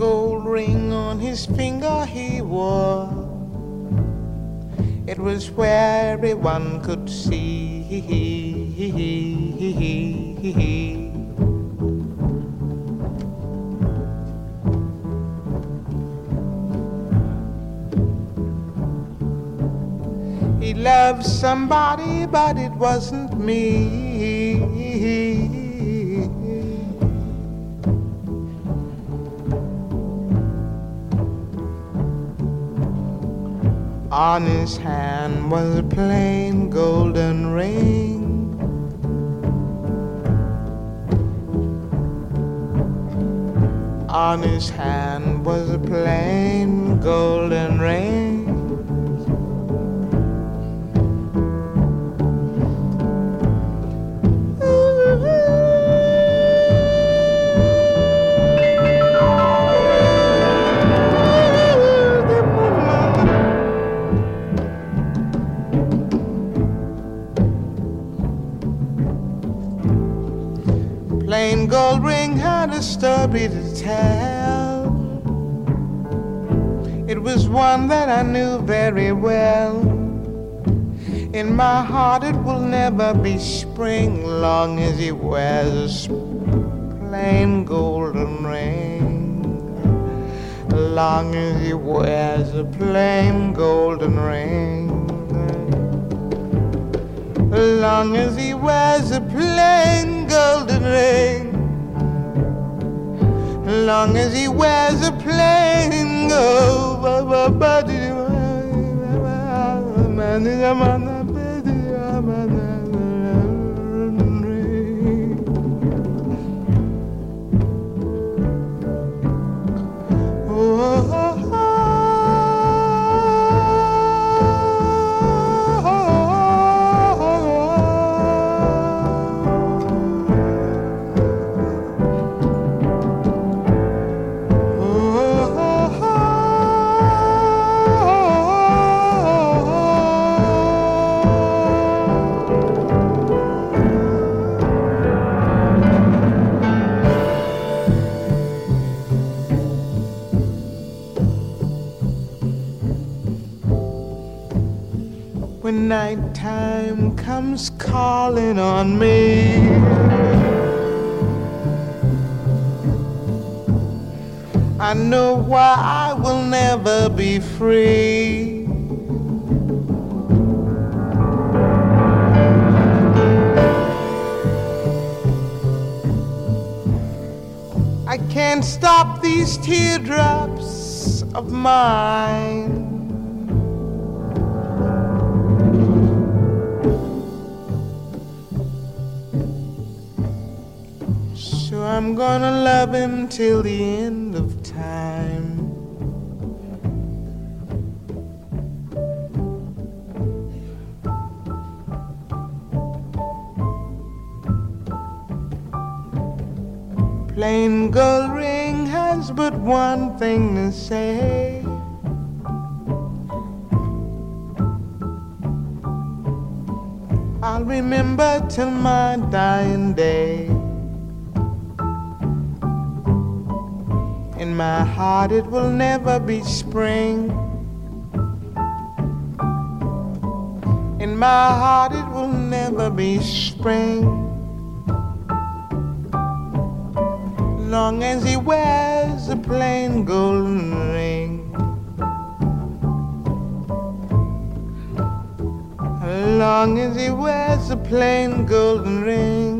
Gold ring on his finger he wore. It was where everyone could see. He loved somebody, but it wasn't me. On his hand was a plain golden ring. On his hand was a plain golden ring. Story to tell. It was one that I knew very well. In my heart, it will never be spring long as he wears a plain golden ring. Long as he wears a plain golden ring. Long as he wears a plain golden ring. Long as he wears a plain When nighttime comes calling on me. I know why I will never be free. I can't stop these teardrops of mine. Gonna love him till the end of time. Plain gold ring has but one thing to say. I'll remember till my dying day. My heart, it will never be spring. In my heart, it will never be spring. Long as he wears a plain golden ring. Long as he wears a plain golden ring.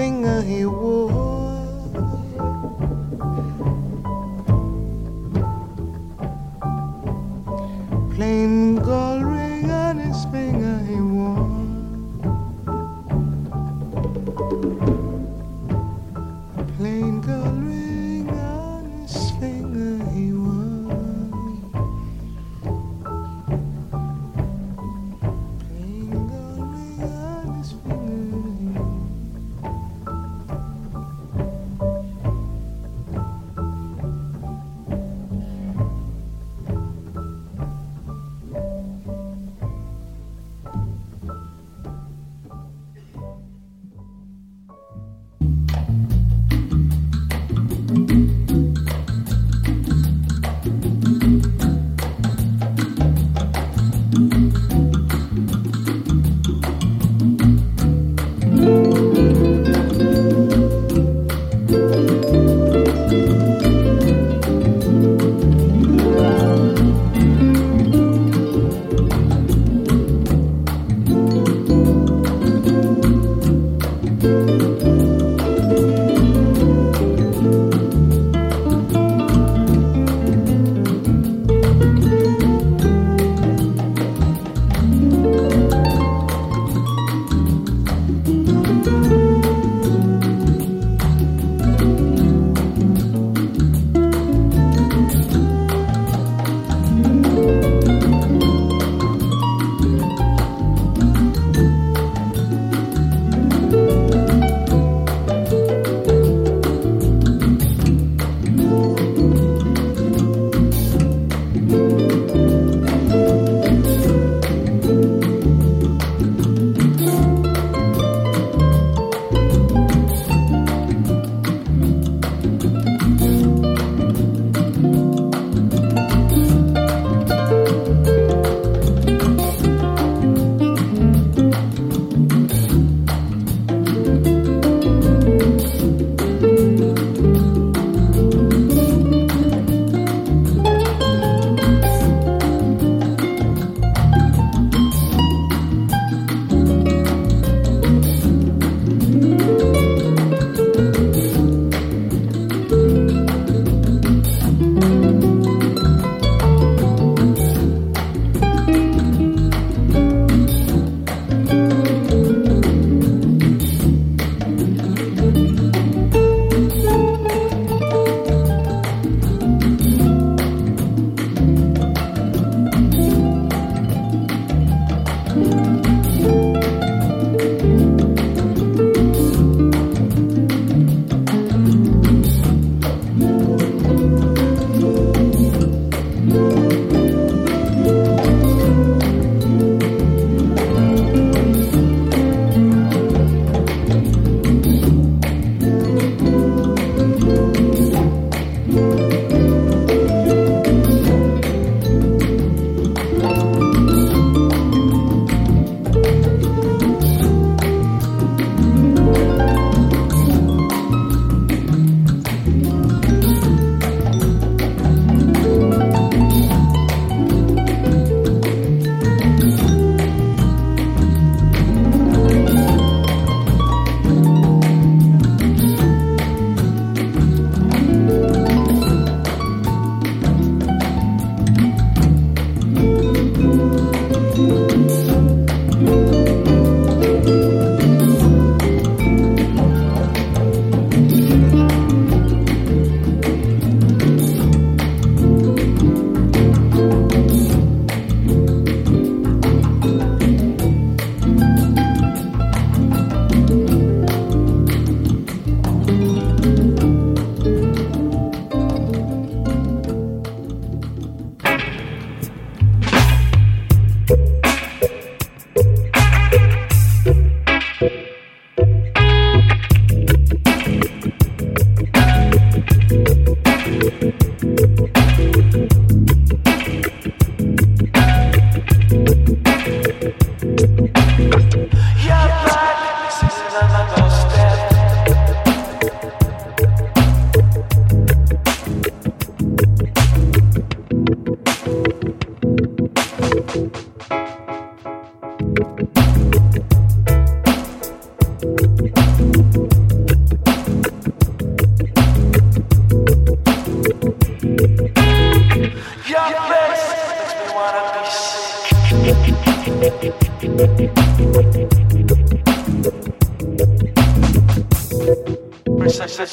Finger he wore.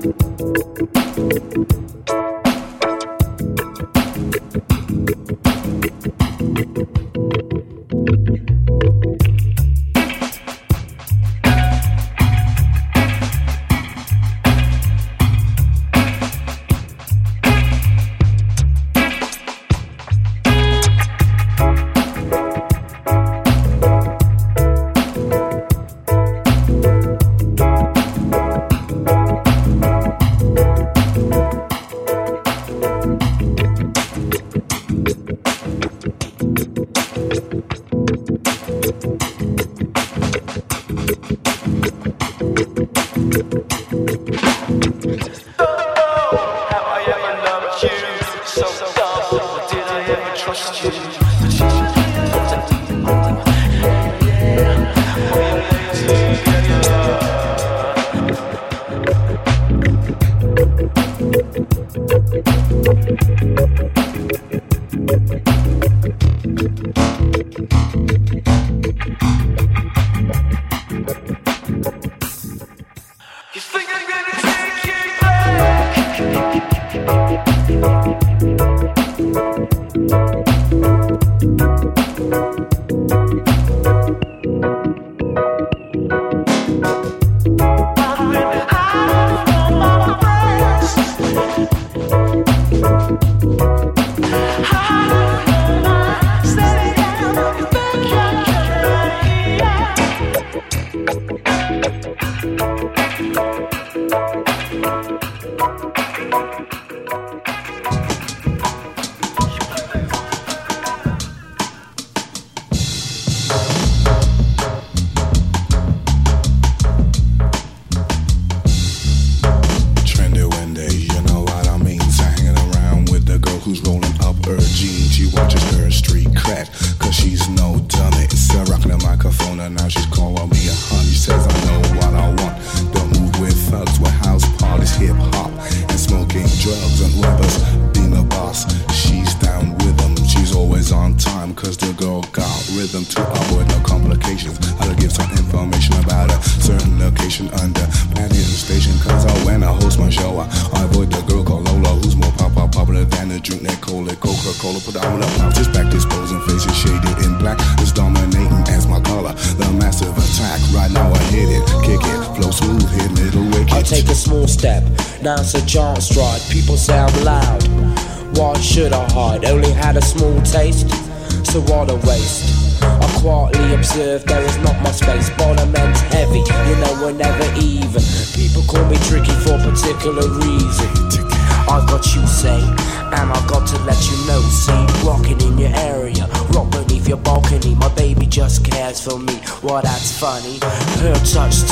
Thank you.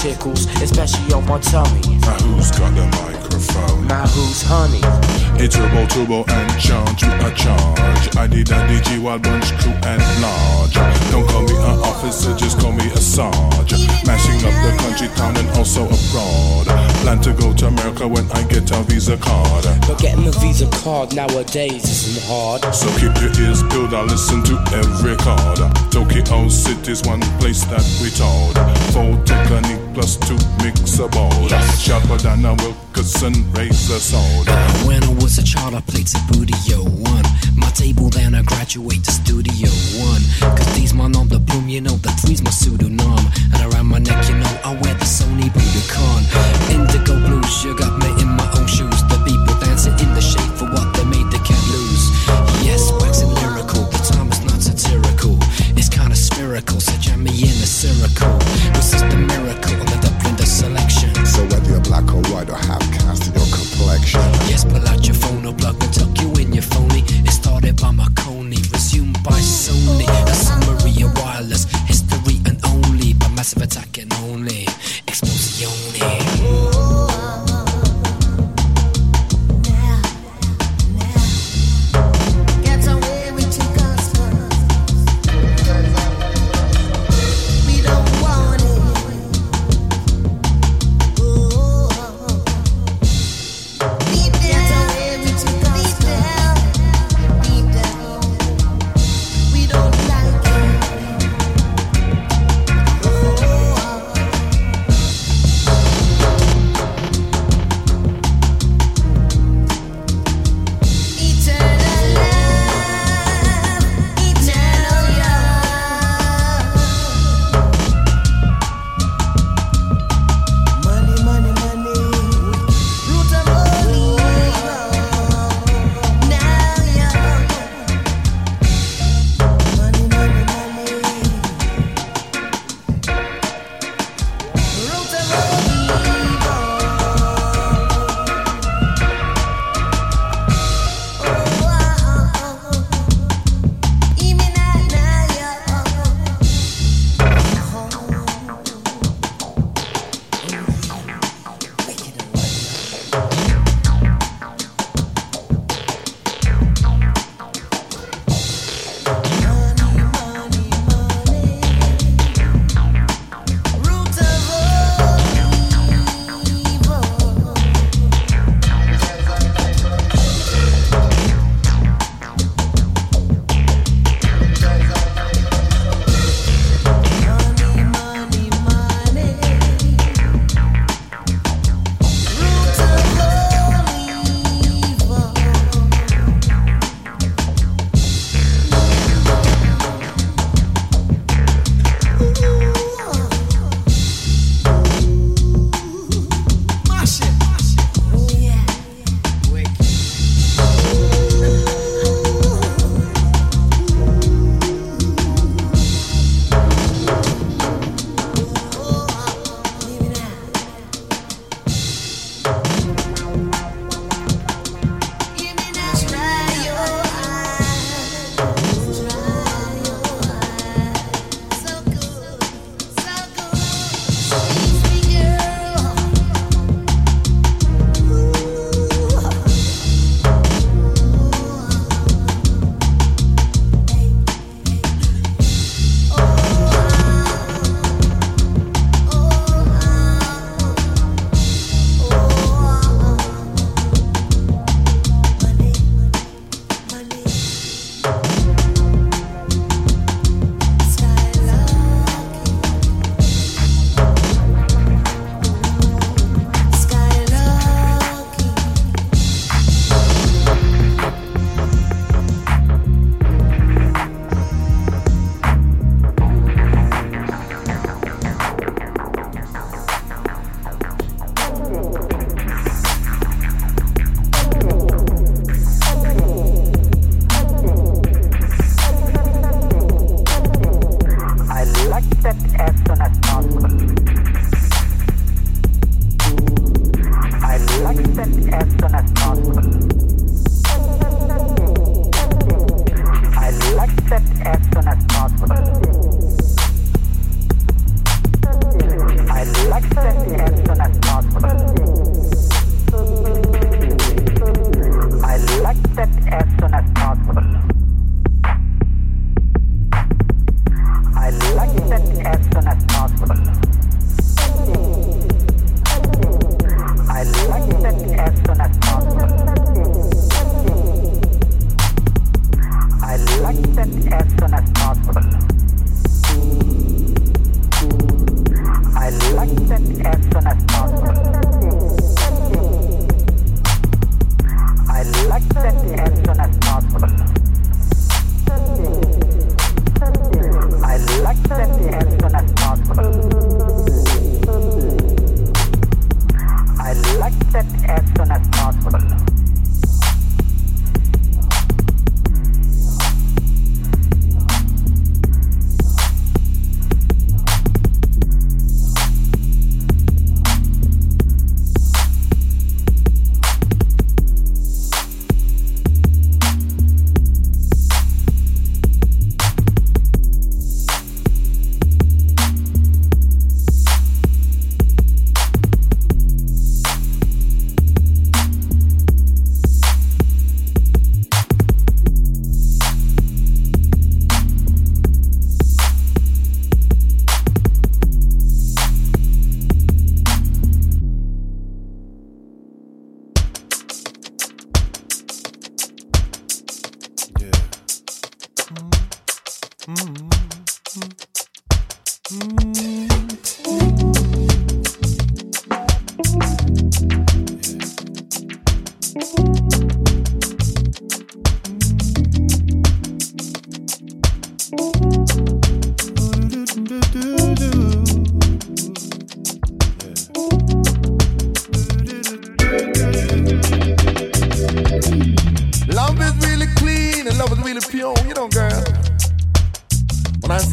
Tickles, especially on my tummy. Now who's got the microphone? Now who's honey? It's Turbo, Turbo and Charge with a charge. I did a DG while bunch crew and large. Don't call me an officer, just call me a sarge. Mashing up the country, town and also abroad. Plan to go to America when I get a visa card. But getting a visa card nowadays isn't hard. So keep your ears peeled, I listen to every card. Tokyo City's one place that we told. Four technique plus two mix board. bowl. Yes. Sharper than a Wilkinson razor sword. When I was a child, I played Sabudio 1 table, then I graduate to Studio One. Cause these my nom de plume, you know, that three's my pseudonym. And around my neck, you know, I wear the Sony Budokan. Indigo blues, you got me in my own shoes. The people dancing in the shade for what they made, they can't lose. Yes, waxing lyrical, the time is not satirical. It's kinda spherical, so jam me in a circle. Is the Uzanmak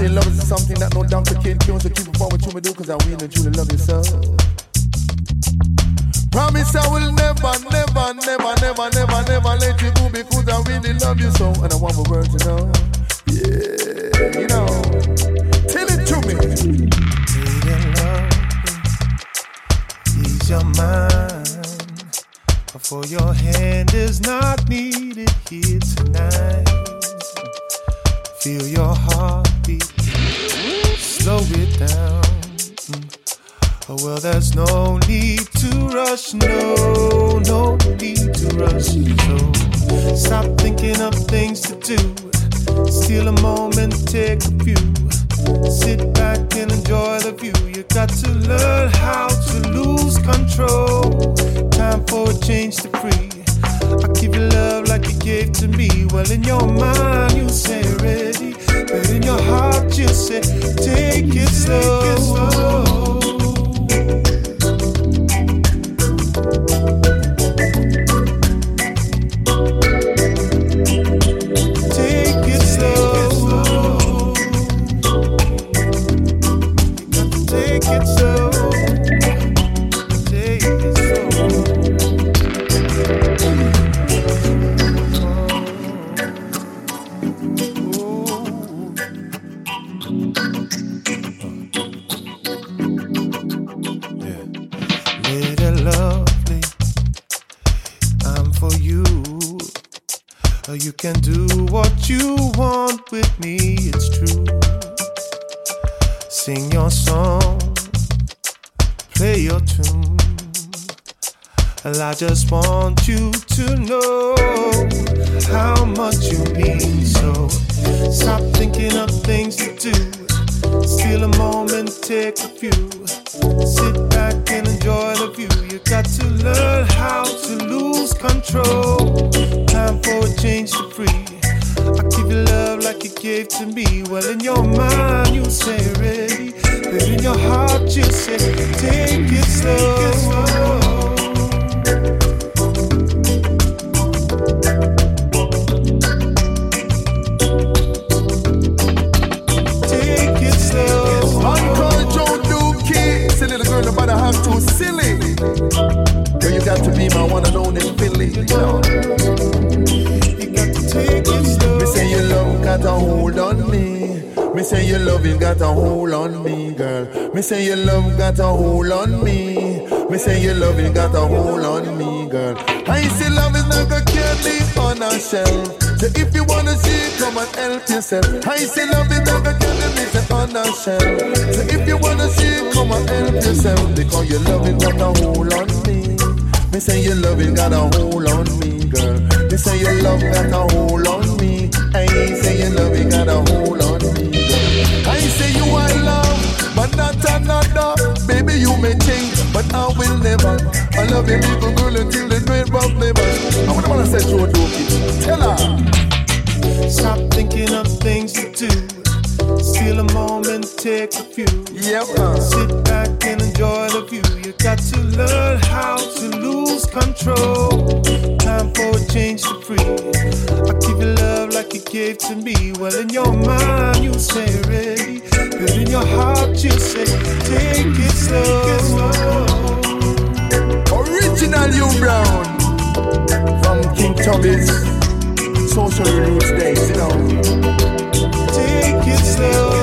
say love is something that no doctor can cure. So keep it forward to me, do, cause I really and truly love you so. Promise I will never, never, never, never, never, never let you go because I really love you so. And I want my words, you know. Yeah, you know. Tell it to me. Ease your mind, for your hand is not needed here tonight. Feel your heart slow it down. Oh, well, there's no need to rush, no, no need to rush. So stop thinking of things to do. Steal a moment, take a few. Sit back and enjoy the view. You got to learn how to lose control. Time for a change to free. I give you love like you gave to me. Well, in your mind, you say ready. But in your heart, you say take it slow. Take it slow. you can do what you want with me, it's true. Sing your song, play your tune. And I just want you to know how much you mean. So stop thinking of things to do. Steal a moment, take a few. Sit back and enjoy the view. You got to learn how to lose control time for a change to free. I give you love like you gave to me. Well, in your mind, you say ready. But in your heart, you say, take it slow. Take it slow. got a hold on me, girl. Me say your love got a hold on me. Me say your love it got a hold on me, girl. I say love is not a candy on a shelf. So if you wanna see, come and help yourself. I say love is not a candy on a shelf. So if you wanna see, come and help yourself. Because your love it got a hold on me. Me say your love it got a hold on me, girl. Me say your love got a hold on me. I say your love it got a hold you I love, but not another. Baby, you may change, but I will never. I love you, little girl, until the day of never. I wanna wanna set you a dope. Tell her. Stop thinking of things to do. Steal a moment, take a few. Yep. Uh. Sit back and enjoy the view. You got to learn how to lose control. Time for a change to free. I give you love like you gave to me. Well, in your mind, you say ready. Cause in your heart you say, take it slow. Original you brown from King Tubby's Social Roots Day, sit down. Take it slow.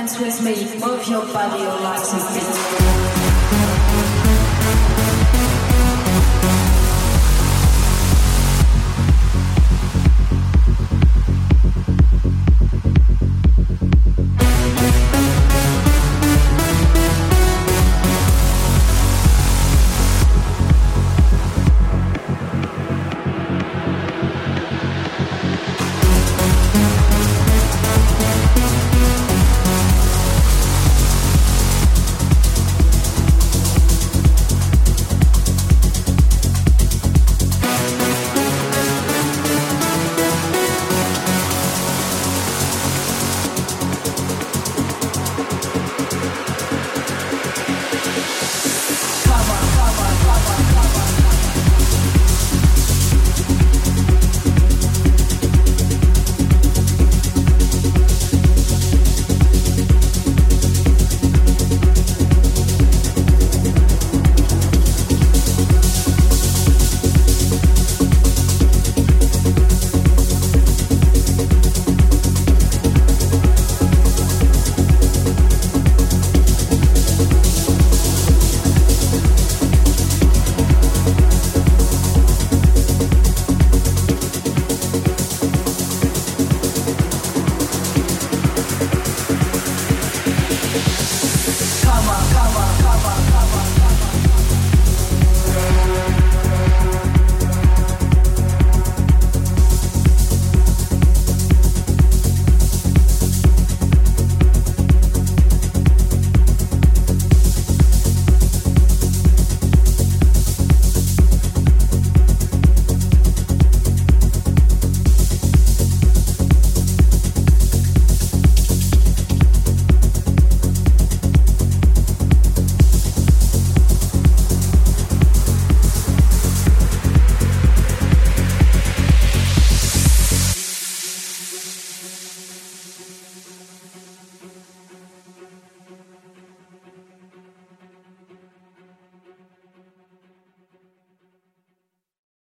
dance with me, move your body, your legs a bit.